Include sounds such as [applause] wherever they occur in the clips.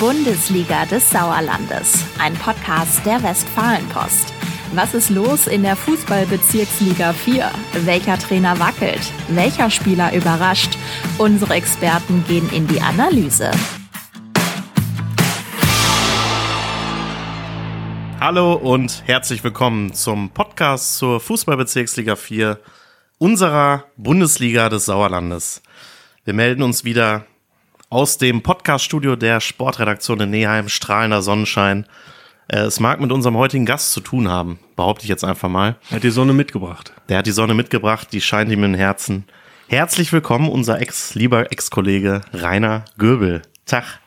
Bundesliga des Sauerlandes, ein Podcast der Westfalenpost. Was ist los in der Fußballbezirksliga 4? Welcher Trainer wackelt? Welcher Spieler überrascht? Unsere Experten gehen in die Analyse. Hallo und herzlich willkommen zum Podcast zur Fußballbezirksliga 4 unserer Bundesliga des Sauerlandes. Wir melden uns wieder aus dem Podcaststudio der Sportredaktion in Neheim, strahlender Sonnenschein. Äh, es mag mit unserem heutigen Gast zu tun haben, behaupte ich jetzt einfach mal. Er hat die Sonne mitgebracht. Der hat die Sonne mitgebracht, die scheint ihm in den Herzen. Herzlich willkommen, unser Ex, lieber Ex-Kollege Rainer Göbel. Tag.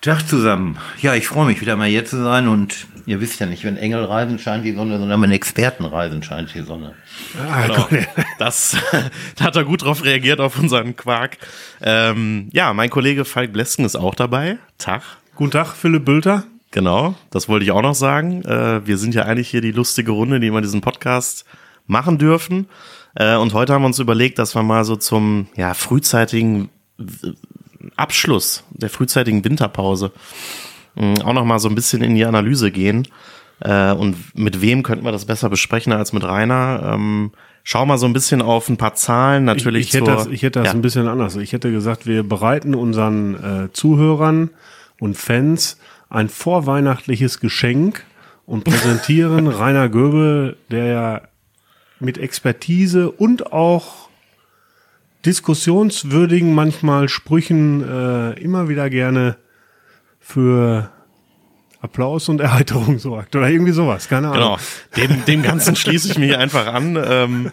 Tag zusammen. Ja, ich freue mich wieder mal hier zu sein und ihr wisst ja nicht, wenn Engel reisen, scheint die Sonne, sondern wenn Experten reisen, scheint die Sonne. Ah, genau. Das, [laughs] da hat er gut drauf reagiert auf unseren Quark. Ähm, ja, mein Kollege Falk Blesken ist auch dabei. Tag. Guten Tag, Philipp Bülter. Genau, das wollte ich auch noch sagen. Äh, wir sind ja eigentlich hier die lustige Runde, die wir diesen Podcast machen dürfen. Äh, und heute haben wir uns überlegt, dass wir mal so zum ja, frühzeitigen Abschluss der frühzeitigen Winterpause mh, auch noch mal so ein bisschen in die Analyse gehen. Äh, und mit wem könnten wir das besser besprechen als mit Rainer? Ähm, schau mal so ein bisschen auf ein paar Zahlen. Natürlich. Ich, ich hätte das, ich hätte das ja. ein bisschen anders. Ich hätte gesagt, wir bereiten unseren äh, Zuhörern und Fans ein vorweihnachtliches Geschenk und präsentieren [laughs] Rainer Göbel, der ja mit Expertise und auch diskussionswürdigen manchmal Sprüchen äh, immer wieder gerne für Applaus und Erheiterung [laughs] sorgt oder irgendwie sowas, keine Ahnung. Genau, dem, dem Ganzen schließe ich mich einfach an ähm,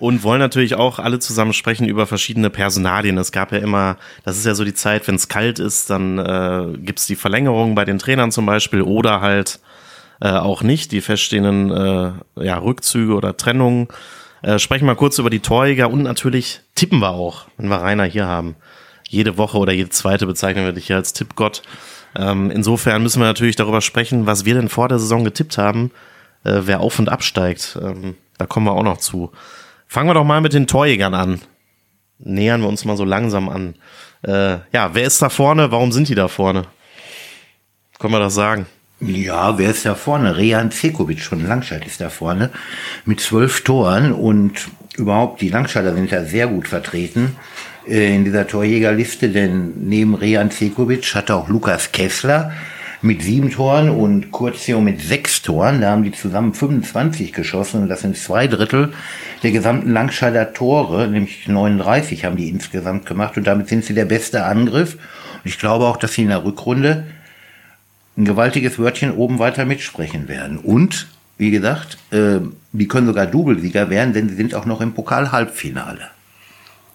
und wollen natürlich auch alle zusammen sprechen über verschiedene Personalien. Es gab ja immer, das ist ja so die Zeit, wenn es kalt ist, dann äh, gibt es die Verlängerung bei den Trainern zum Beispiel oder halt äh, auch nicht, die feststehenden äh, ja, Rückzüge oder Trennungen. Äh, sprechen wir kurz über die Torjäger und natürlich tippen wir auch, wenn wir Rainer hier haben. Jede Woche oder jede zweite bezeichnen wir dich hier als Tippgott. Ähm, insofern müssen wir natürlich darüber sprechen, was wir denn vor der Saison getippt haben, äh, wer auf und absteigt. Ähm, da kommen wir auch noch zu. Fangen wir doch mal mit den Torjägern an. Nähern wir uns mal so langsam an. Äh, ja, wer ist da vorne? Warum sind die da vorne? Können wir das sagen? Ja, wer ist da vorne? Rehan Cekovic von Langscheid ist da vorne mit zwölf Toren und überhaupt die Langscheider sind da sehr gut vertreten in dieser Torjägerliste, denn neben Rehan Cekovic hat auch Lukas Kessler mit sieben Toren und Kurzio mit sechs Toren. Da haben die zusammen 25 geschossen und das sind zwei Drittel der gesamten Langscheider Tore, nämlich 39 haben die insgesamt gemacht und damit sind sie der beste Angriff. Und ich glaube auch, dass sie in der Rückrunde ein gewaltiges Wörtchen oben weiter mitsprechen werden. Und, wie gesagt, äh, die können sogar Doublesieger werden, denn sie sind auch noch im Pokal-Halbfinale.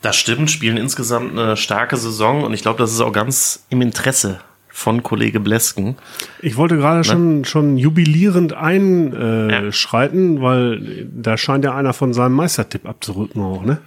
Das stimmt, spielen insgesamt eine starke Saison und ich glaube, das ist auch ganz im Interesse von Kollege Blesken. Ich wollte gerade ne? schon, schon jubilierend einschreiten, äh, ja. weil da scheint ja einer von seinem Meistertipp abzurücken auch, ne?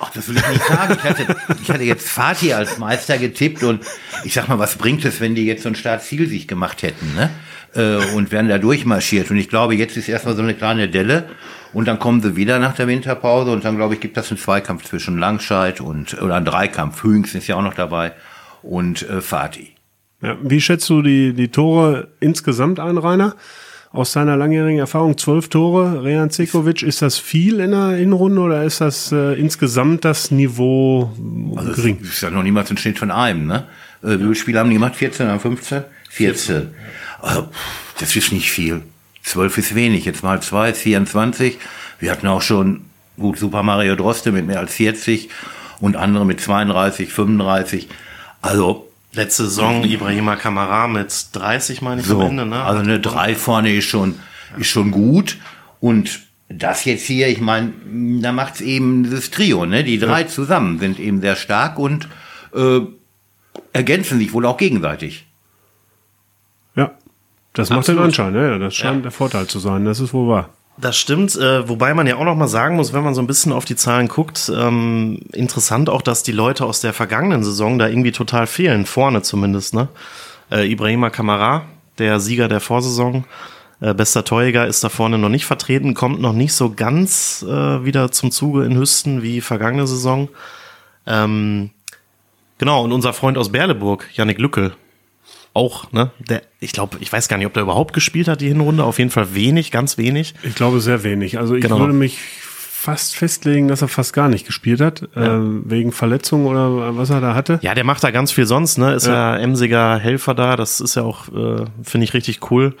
Ach, das will ich nicht sagen. Ich hatte, ich hatte jetzt Fatih als Meister getippt und ich sag mal, was bringt es, wenn die jetzt so ein Startziel sich gemacht hätten, ne? Äh, und werden da durchmarschiert. Und ich glaube, jetzt ist erstmal so eine kleine Delle und dann kommen sie wieder nach der Winterpause und dann, glaube ich, gibt das einen Zweikampf zwischen Langscheid und, oder einen Dreikampf. Hüings ist ja auch noch dabei und äh, Fatih. Ja, wie schätzt du die, die Tore insgesamt ein, Rainer? Aus seiner langjährigen Erfahrung zwölf Tore, Rehan Cekovic, ist das viel in der Hinrunde oder ist das äh, insgesamt das Niveau also gering? Das ist ja noch niemals ein Schnitt von einem, ne? Äh, wie viele Spiele haben die gemacht? 14 oder 15? 14. Also, das ist nicht viel. 12 ist wenig. Jetzt mal zwei, 24. Wir hatten auch schon, gut, Super Mario Droste mit mehr als 40 und andere mit 32, 35. Also, Letzte Saison Ibrahima Kamara mit 30, meine ich, so, am Ende. Ne? Also eine 3 vorne ist schon, ist schon gut. Und das jetzt hier, ich meine, da macht's eben dieses Trio, ne? Die drei ja. zusammen sind eben sehr stark und äh, ergänzen sich wohl auch gegenseitig. Das macht den Anschein, ja. Das scheint ja. der Vorteil zu sein, das ist wohl wahr. Das stimmt, äh, wobei man ja auch noch mal sagen muss, wenn man so ein bisschen auf die Zahlen guckt, ähm, interessant auch, dass die Leute aus der vergangenen Saison da irgendwie total fehlen, vorne zumindest. Ne? Äh, Ibrahima Kamara, der Sieger der Vorsaison, äh, bester Torjäger, ist da vorne noch nicht vertreten, kommt noch nicht so ganz äh, wieder zum Zuge in Hüsten wie vergangene Saison. Ähm, genau, und unser Freund aus Berleburg, Yannick Lückel, auch, ne, der, ich glaube, ich weiß gar nicht, ob der überhaupt gespielt hat, die Hinrunde. Auf jeden Fall wenig, ganz wenig. Ich glaube sehr wenig. Also ich Genau. würde mich fast festlegen, dass er fast gar nicht gespielt hat, äh, wegen Verletzung oder was er da hatte. Ja, der macht da ganz viel sonst, ne? Ist ja, emsiger Helfer da. Das ist ja auch, äh, finde ich, richtig cool.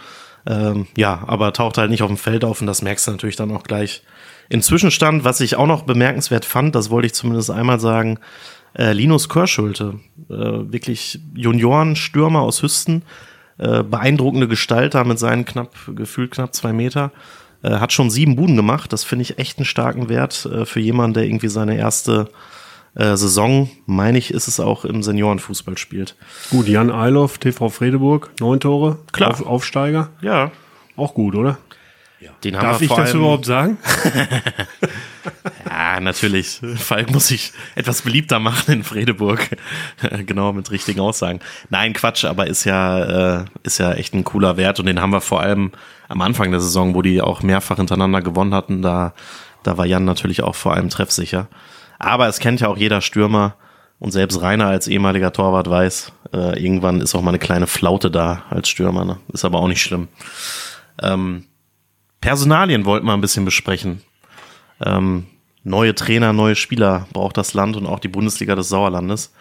Ähm, ja, aber taucht halt nicht auf dem Feld auf und das merkst du natürlich dann auch gleich. Im Zwischenstand, was ich auch noch bemerkenswert fand, das wollte ich zumindest einmal sagen, äh, Linus Körschulte, äh, wirklich Juniorenstürmer aus Hüsten, äh, beeindruckende Gestalt da mit seinen knapp, gefühlt knapp zwei Meter, äh, hat schon sieben Buden gemacht. Das finde ich echt einen starken Wert äh, für jemanden, der irgendwie seine erste äh, Saison, meine ich, ist es auch im Seniorenfußball spielt. Gut, Jan Eiloff, TV Fredeburg, neun Tore, Klar. Auf, Aufsteiger, Ja, auch gut, oder? den haben Darf wir ich das überhaupt sagen? [laughs] Ja, natürlich. Falk muss sich etwas beliebter machen in Fredeburg. [laughs] genau, mit richtigen Aussagen. Nein, Quatsch, aber ist ja, äh, ist ja echt ein cooler Wert und den haben wir vor allem am Anfang der Saison, wo die auch mehrfach hintereinander gewonnen hatten, da, da war Jan natürlich auch vor allem treffsicher. Aber es kennt ja auch jeder Stürmer und selbst Rainer als ehemaliger Torwart weiß, äh, irgendwann ist auch mal eine kleine Flaute da als Stürmer. Ne? Ist aber auch nicht schlimm. Ähm, Personalien wollten wir ein bisschen besprechen. Ähm, neue Trainer, neue Spieler braucht das Land und auch die Bundesliga des Sauerlandes.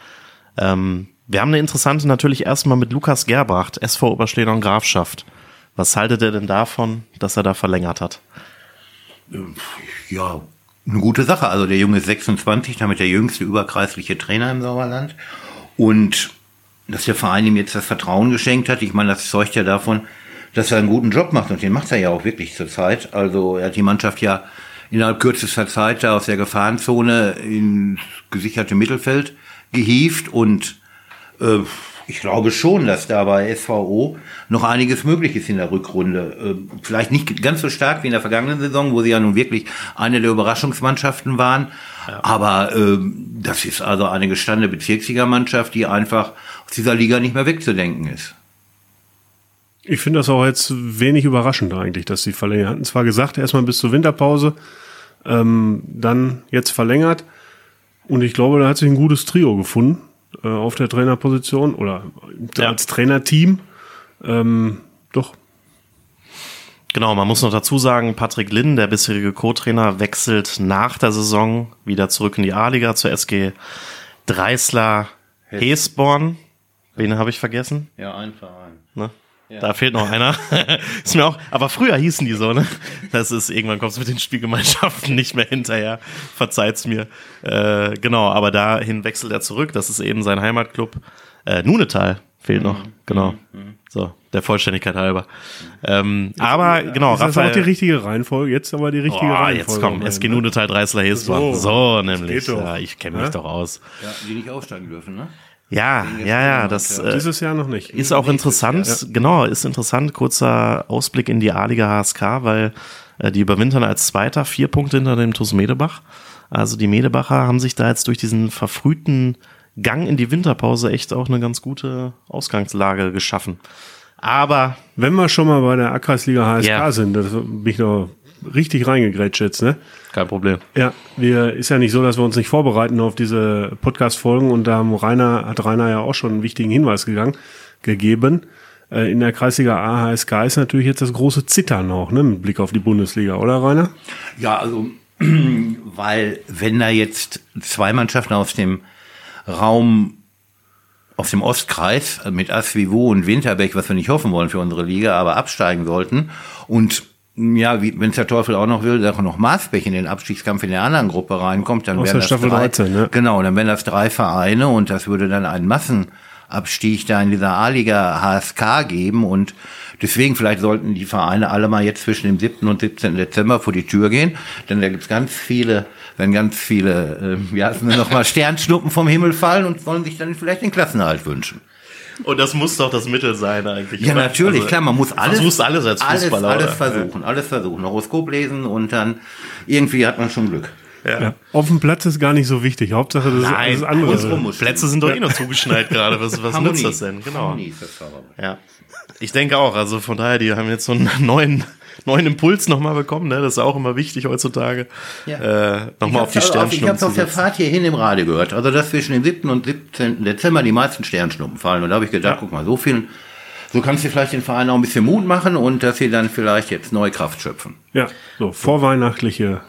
Ähm, wir haben eine interessante natürlich erstmal mit Lukas Gerbracht, SV Oberschleder und Grafschaft. Was haltet ihr denn davon, dass er da verlängert hat? Ja, eine gute Sache. Also der Junge ist 26, damit der jüngste überkreisliche Trainer im Sauerland. Und dass der Verein ihm jetzt das Vertrauen geschenkt hat, ich meine, das zeugt ja davon, dass er einen guten Job macht. Und den macht er ja auch wirklich zurzeit. Also er hat die Mannschaft ja innerhalb kürzester Zeit da aus der Gefahrenzone ins gesicherte Mittelfeld gehievt. Und äh, ich glaube schon, dass da bei SVO noch einiges möglich ist in der Rückrunde. Äh, vielleicht nicht ganz so stark wie in der vergangenen Saison, wo sie ja nun wirklich eine der Überraschungsmannschaften waren. Aber äh, das ist also eine gestandene Bezirksligamannschaft, die einfach aus dieser Liga nicht mehr wegzudenken ist. Ich finde das auch jetzt wenig überraschend eigentlich, dass sie verlängert. Hatten zwar gesagt, erstmal bis zur Winterpause, ähm, dann jetzt verlängert. Und ich glaube, da hat sich ein gutes Trio gefunden äh, auf der Trainerposition oder Ja. als Trainerteam. Ähm, doch, Genau, man muss noch dazu sagen, Patrick Linn, der bisherige Co-Trainer, wechselt nach der Saison wieder zurück in die A-Liga zur SG Dreisler Hesborn. Wen habe ich vergessen? Ja, ein Verein. Ne? Da fehlt noch einer. [laughs] ist mir auch, aber früher hießen die so, ne? Das ist, irgendwann kommst du mit den Spielgemeinschaften nicht mehr hinterher. Verzeiht's mir. Äh, genau, aber dahin wechselt er zurück. Das ist eben sein Heimatclub. Äh, Nunetal fehlt noch. Genau. So, der Vollständigkeit halber. Ähm, aber genau, ist das auch die richtige Reihenfolge? Jetzt aber die richtige Oh, Reihenfolge. jetzt komm, SG ne? Nunetal Dreisler Hesborn. So. So, nämlich. geht. Ja, ich kenne mich Ja? doch aus. Ja, die nicht aufsteigen dürfen, ne? Ja, ja, ja, das äh, Dieses Jahr noch nicht. ist auch interessant. Genau, ist interessant. Kurzer Ausblick in die A-Liga HSK, weil äh, die überwintern als Zweiter vier Punkte hinter dem TuS Medebach. Also die Medebacher haben sich da jetzt durch diesen verfrühten Gang in die Winterpause echt auch eine ganz gute Ausgangslage geschaffen. Aber Wenn wir schon mal bei der A-Kreisliga HSK Ja. sind, das bin ich noch richtig reingegrätscht jetzt, ne? kein Problem. Ja, wir ist ja nicht so, dass wir uns nicht vorbereiten auf diese Podcast-Folgen und da haben Rainer, hat Rainer ja auch schon einen wichtigen Hinweis gegangen, gegeben. Äh, In der Kreisliga A HSK ist natürlich jetzt das große Zittern auch, ne, mit Blick auf die Bundesliga, oder Rainer? Ja, also, [clears throat] weil wenn da jetzt zwei Mannschaften aus dem Raum, aus dem Ostkreis äh, mit Asvivo und Winterberg, was wir nicht hoffen wollen für unsere Liga, aber absteigen sollten und ja, wie, wenn der Teufel auch noch will, dass auch noch Maßbech in den Abstiegskampf in der anderen Gruppe reinkommt, dann Aus wären das Staffel drei, 13, ne? Genau, dann wären das drei Vereine und das würde dann einen Massenabstieg da in dieser A-Liga HSK geben und deswegen vielleicht sollten die Vereine alle mal jetzt zwischen dem 7. und 17. Dezember vor die Tür gehen, denn da gibt's ganz viele, wenn ganz viele, äh, ja, noch mal Sternschnuppen vom Himmel fallen und wollen sich dann vielleicht den Klassenerhalt wünschen. Und das muss doch das Mittel sein eigentlich. Ja, natürlich, Also, klar, man muss alles, Versuchst alles als Fußballer. alles, alles versuchen, alles versuchen, Horoskop lesen und dann irgendwie hat man schon Glück. Ja. Auf dem Platz ist gar nicht so wichtig. Hauptsache, das ist Nein, alles andere. Plätze sind doch eh noch zugeschneit gerade. Was, was nützt das denn? Genau. Harmonie ist das Zauberwort. Ja. Ich denke auch, also von daher, die haben jetzt so einen [laughs] neuen, neuen Impuls nochmal bekommen, ne? Das ist auch immer wichtig heutzutage. Ja. Äh, nochmal auf die Ich habe Sternschnuppen es auf zu der. Fahrt hierhin im Radio gehört. Also, dass zwischen dem 7. und 17. Dezember die meisten Sternschnuppen fallen. Und da habe ich gedacht, guck mal, so viel so kannst du vielleicht den Verein auch ein bisschen Mut machen und dass sie dann vielleicht jetzt neue Kraft schöpfen. Ja, so vorweihnachtliche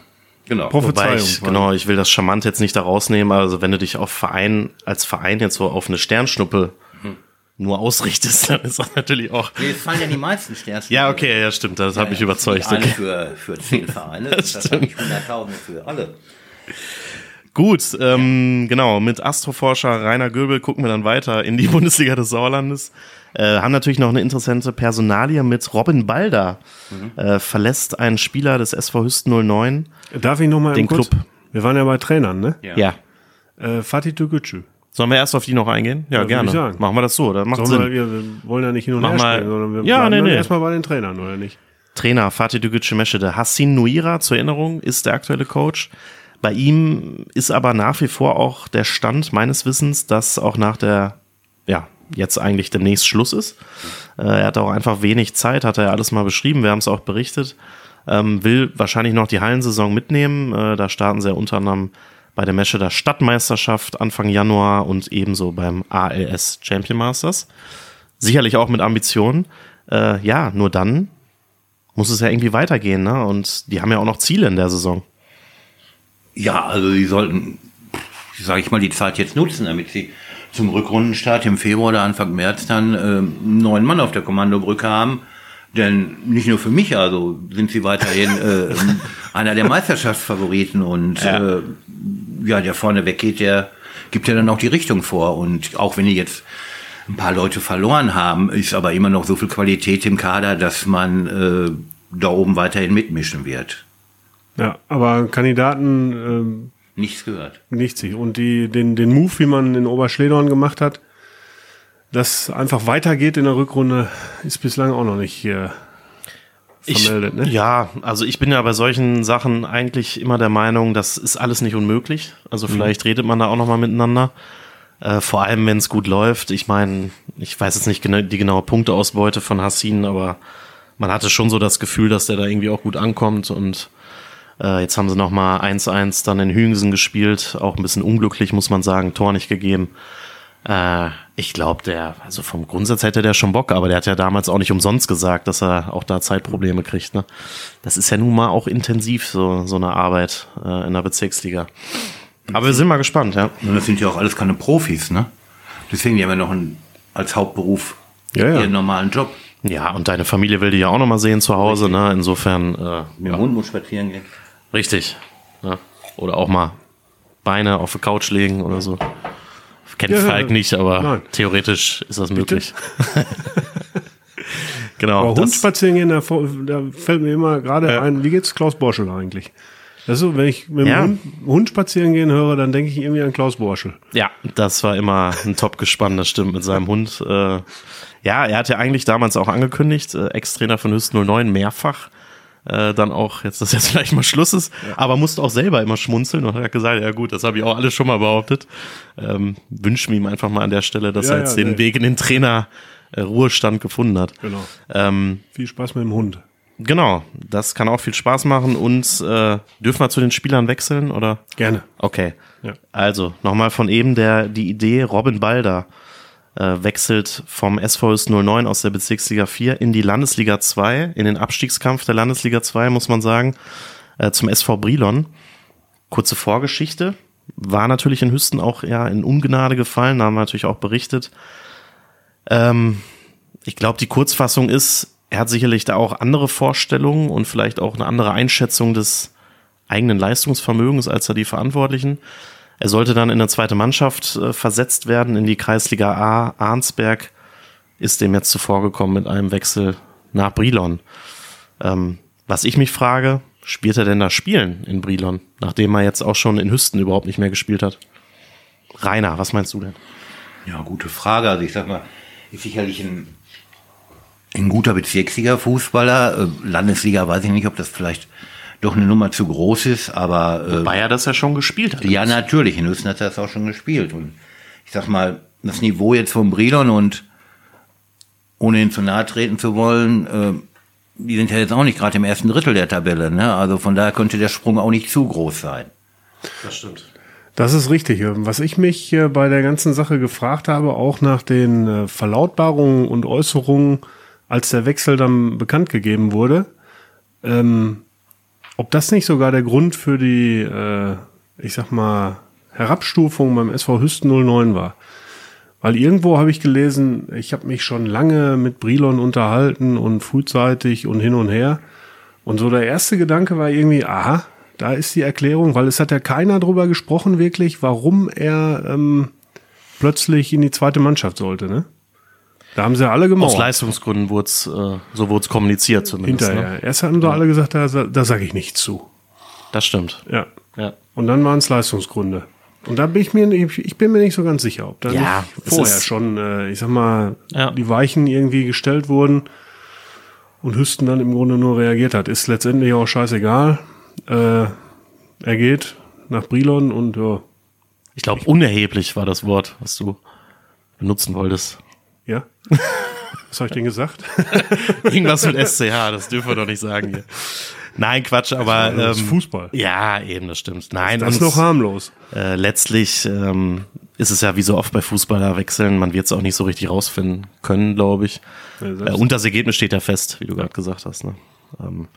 Genau. Prophezeiung. ich, genau, ich will das charmant jetzt nicht da rausnehmen. Also wenn du dich auf Verein, als Verein jetzt so auf eine Sternschnuppe nur ausrichtest, [laughs] dann ist das natürlich auch. Nee, es fallen ja die meisten Sterne. Ja, okay, ja, stimmt, das hat mich überzeugt. Eine Okay. für, für zehn Vereine, [laughs] das, das habe ich Hunderttausende für alle. Gut, ähm, genau, mit Astroforscher Rainer Göbel gucken wir dann weiter in die [laughs] Bundesliga des Sauerlandes. Äh, haben natürlich noch eine interessante Personalie mit Robin Balder. Äh, verlässt ein Spieler des SV Hüsten 09. Darf ich noch mal Den? Club. Wir waren ja bei Trainern, ne? Ja. Äh, Fatih Türkgücü. Sollen wir erst auf die noch eingehen? Ja, Ja, gerne. Machen wir das so, das macht Sollen Sinn. wir, wir wollen ja nicht hin und Mach her springen, sondern wir Ja, nee, nee. erstmal bei den Trainern, oder nicht? Trainer Fatih Dügücü Meschede. Hassin Nuira, zur Erinnerung, ist der aktuelle Coach. Bei ihm ist aber nach wie vor auch der Stand meines Wissens, dass auch nach der, ja, jetzt eigentlich demnächst Schluss ist. Äh, er hat auch einfach wenig Zeit, hat er ja alles mal beschrieben, wir haben es auch berichtet. Ähm, will wahrscheinlich noch die Hallensaison mitnehmen. Äh, da starten sie ja unter anderem bei der Mescheder Stadtmeisterschaft Anfang Januar und ebenso beim ALS Champion Masters. Sicherlich auch mit Ambitionen. Äh, ja, nur dann muss es ja irgendwie weitergehen, ne? Und die haben ja auch noch Ziele in der Saison. Ja, also sie sollten, sage ich mal, die Zeit jetzt nutzen, damit sie zum Rückrundenstart im Februar oder Anfang März dann äh, einen neuen Mann auf der Kommandobrücke haben. Denn nicht nur für mich, also sind sie weiterhin äh, [laughs] einer der Meisterschaftsfavoriten und ja. Äh, ja, der vorne weggeht, der gibt ja dann auch die Richtung vor. Und auch wenn die jetzt ein paar Leute verloren haben, ist aber immer noch so viel Qualität im Kader, dass man äh, da oben weiterhin mitmischen wird. Ja, aber Kandidaten ähm, Nichts gehört. nichts. Und die, den, den Move, wie man in Oberschledorn gemacht hat, das einfach weitergeht in der Rückrunde, ist bislang auch noch nicht äh, vermeldet. ich, ne? Ja, also ich bin ja bei solchen Sachen eigentlich immer der Meinung, das ist alles nicht unmöglich. Also Mhm. vielleicht redet man da auch noch mal miteinander. Äh, vor allem, wenn es gut läuft. Ich meine, ich weiß jetzt nicht genau, die genaue Punkteausbeute von Hassin, aber man hatte schon so das Gefühl, dass der da irgendwie auch gut ankommt und äh, jetzt haben sie noch mal 1-1 dann in Hüngsen gespielt, auch ein bisschen unglücklich, muss man sagen, Tor nicht gegeben. Äh, ich glaube, der, also vom Grundsatz hätte der schon Bock, aber der hat ja damals auch nicht umsonst gesagt, dass er auch da Zeitprobleme kriegt. Ne? Das ist ja nun mal auch intensiv, so, so eine Arbeit äh, in der Bezirksliga. Aber wir sind mal gespannt, ja. Und das sind ja auch alles keine Profis, ne? Deswegen die haben ja noch einen, als Hauptberuf Ja, ja. ihren normalen Job. Ja, und deine Familie will die ja auch noch mal sehen zu Hause, ne? Insofern, äh, Mit dem Hund muss spazieren gehen. richtig. Ne? Oder auch mal Beine auf die Couch legen oder so. Kennt Ja, Falk nicht, aber nein. theoretisch ist das möglich. [laughs] genau. Aber Hund spazieren gehen, da, da fällt mir immer gerade Ja. ein, wie geht's Klaus Borschel eigentlich? Also, wenn ich mit dem Ja. Hund, Hund spazieren gehen höre, dann denke ich irgendwie an Klaus Borschel. Ja, das war immer ein Top-Gespann, das stimmt, mit seinem Hund. Äh, ja, er hat ja eigentlich damals auch angekündigt, äh, Ex-Trainer von Hüsten 09, mehrfach. Äh, dann auch, jetzt, dass jetzt [laughs] vielleicht mal Schluss ist, aber musste auch selber immer schmunzeln und hat gesagt, ja gut, das habe ich auch alles schon mal behauptet. Ähm, wünschen wir ihm einfach mal an der Stelle, dass Ja, er jetzt ja, den nee. Weg in den Trainer äh, Ruhestand gefunden hat. Genau. Ähm, Viel Spaß mit dem Hund. genau, das kann auch viel Spaß machen und äh, dürfen wir zu den Spielern wechseln oder? Gerne. Okay. Ja. Also, nochmal von eben der, die Idee, Robin Balder wechselt vom SVS 09 aus der Bezirksliga 4 in die Landesliga 2, in den Abstiegskampf der Landesliga 2, muss man sagen, äh, zum SV Brilon. Kurze Vorgeschichte. War natürlich in Hüsten auch ja in Ungnade gefallen, haben wir natürlich auch berichtet. Ähm, ich glaube, die Kurzfassung ist, er hat sicherlich da auch andere Vorstellungen und vielleicht auch eine andere Einschätzung des eigenen Leistungsvermögens als da die Verantwortlichen. Er sollte dann in eine zweite Mannschaft äh, versetzt werden, in die Kreisliga A. Arnsberg ist dem jetzt zuvor gekommen mit einem Wechsel nach Brilon. Ähm, was ich mich frage, spielt er denn da Spielen in Brilon, nachdem er jetzt auch schon in Hüsten überhaupt nicht mehr gespielt hat? Rainer, was meinst du denn? Ja, gute Frage. Also ich sag mal, ist sicherlich ein, ein guter Bezirksliga-Fußballer. Äh, Landesliga weiß ich nicht, ob das vielleicht doch eine Nummer zu groß ist, aber äh, Weil er das ja schon gespielt hat. ja, natürlich. In Hüsten hat er das auch schon gespielt. Und ich sag mal, das Niveau jetzt vom Brilon und ohne ihn zu nahe treten zu wollen, äh, die sind ja jetzt auch nicht gerade im ersten Drittel der Tabelle. Ne? Also von daher könnte der Sprung auch nicht zu groß sein. Das stimmt. Das ist richtig. Was ich mich bei der ganzen Sache gefragt habe, auch nach den äh, Verlautbarungen und Äußerungen, als der Wechsel dann bekannt gegeben wurde, ähm, ob das nicht sogar der Grund für die, äh, ich sag mal, Herabstufung beim SV Hüsten 09 war. Weil irgendwo habe ich gelesen, ich habe mich schon lange mit Brilon unterhalten und frühzeitig und hin und her. Und so der erste Gedanke war irgendwie, aha, da ist die Erklärung, weil es hat ja keiner drüber gesprochen wirklich, warum er ähm, plötzlich in die zweite Mannschaft sollte, ne? Da haben sie alle gemauert. Aus Leistungsgründen wurde es, äh, so wurde es kommuniziert zumindest. Hinterher. Ne? Erst hatten sie alle gesagt, da, da sage ich nichts zu. Das stimmt. Ja. Ja. Und dann waren es Leistungsgründe. Und da bin ich mir, nicht- ich bin mir nicht so ganz sicher, ob da Ja, vorher schon, äh, ich sag mal, Ja. die Weichen irgendwie gestellt wurden und Hüsten dann im Grunde nur reagiert hat. Ist letztendlich auch scheißegal. Äh, er geht nach Brilon und ja, Ich glaube, unerheblich war das Wort, was du benutzen wolltest. Ja. Was habe ich denn gesagt? [laughs] Irgendwas mit SCH, das dürfen wir doch nicht sagen hier. Nein, Quatsch, aber Das ist ähm, Fußball. Ja, eben, das stimmt. Nein, Das ist noch harmlos. äh, letztlich ähm, ist es ja wie so oft bei Fußballerwechseln, man wird es auch nicht so richtig rausfinden können, glaube ich. Ja, Äh, und das Ergebnis steht ja fest, wie du gerade gesagt hast. Ne? Ähm,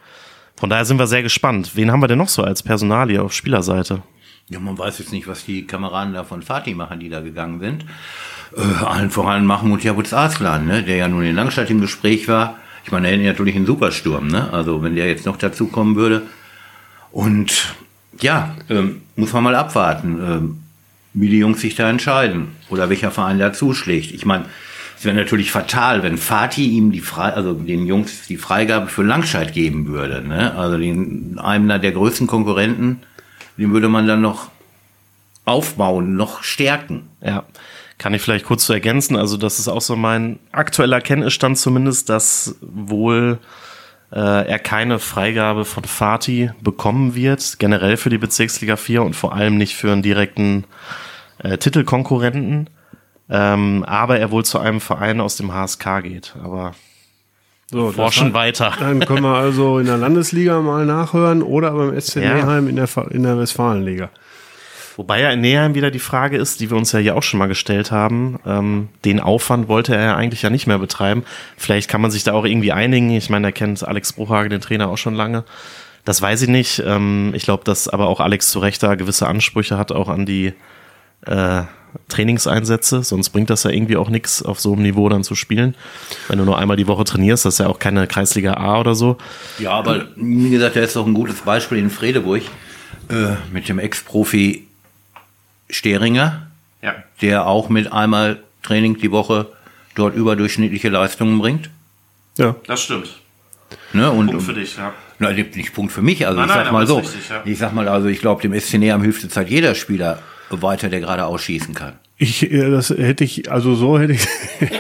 von daher sind wir sehr gespannt. Wen haben wir denn noch so als Personalie auf Spielerseite? Ja, man weiß jetzt nicht, was die Kameraden da von Fatih machen, die da gegangen sind. Äh, allen voran Mahmoud Yabuz Arslan, ne, der ja nun in Langstadt im Gespräch war. Ich meine, er hätte natürlich einen Supersturm, ne? Also wenn der jetzt noch dazu kommen würde. Und ja, ähm, muss man mal abwarten, ähm, wie die Jungs sich da entscheiden oder welcher Verein da zuschlägt. Ich meine, es wäre natürlich fatal, wenn Fatih ihm die Frei, also den Jungs die Freigabe für Langscheid geben würde. Ne? Also den, einem der größten Konkurrenten, den würde man dann noch aufbauen, noch stärken. Ja, kann ich vielleicht kurz zu ergänzen. Also das ist auch so mein aktueller Kenntnisstand zumindest, dass wohl äh, er keine Freigabe von Fatih bekommen wird, generell für die Bezirksliga 4 und vor allem nicht für einen direkten äh, Titelkonkurrenten. Ähm, aber er wohl zu einem Verein aus dem HSK geht. Aber So, forschen hat- weiter. [laughs] Dann können wir also in der Landesliga mal nachhören oder beim SC Ja. Neheim in der, in der Westfalenliga. Wobei ja in Neheim wieder die Frage ist, die wir uns ja hier auch schon mal gestellt haben. Ähm, den Aufwand wollte er ja eigentlich ja nicht mehr betreiben. Vielleicht kann man sich da auch irgendwie einigen. Ich meine, er kennt Alex Bruchhagen, den Trainer, auch schon lange. Das weiß ich nicht. Ähm, ich glaube, dass aber auch Alex zu Recht da gewisse Ansprüche hat, auch an die äh, Trainingseinsätze. Sonst bringt das ja irgendwie auch nichts, auf so einem Niveau dann zu spielen. Wenn du nur einmal die Woche trainierst, das ist ja auch keine Kreisliga A oder so. Ja, aber wie gesagt, er ist doch ein gutes Beispiel in Fredeburg äh, mit dem Ex-Profi Steringer, Ja. der auch mit einmal Training die Woche dort überdurchschnittliche Leistungen bringt. Ja. Das stimmt. Ne? Und, dich, ja. Nein, nicht Punkt für mich. Also Nein, ich nein, sag mal aber so. richtig, ja. Ich sag mal also, ich glaube, dem SC Neheim hilft zurzeit jeder Spieler weiter, der gerade ausschießen kann. Ich, äh, das hätte ich, also so hätte ich,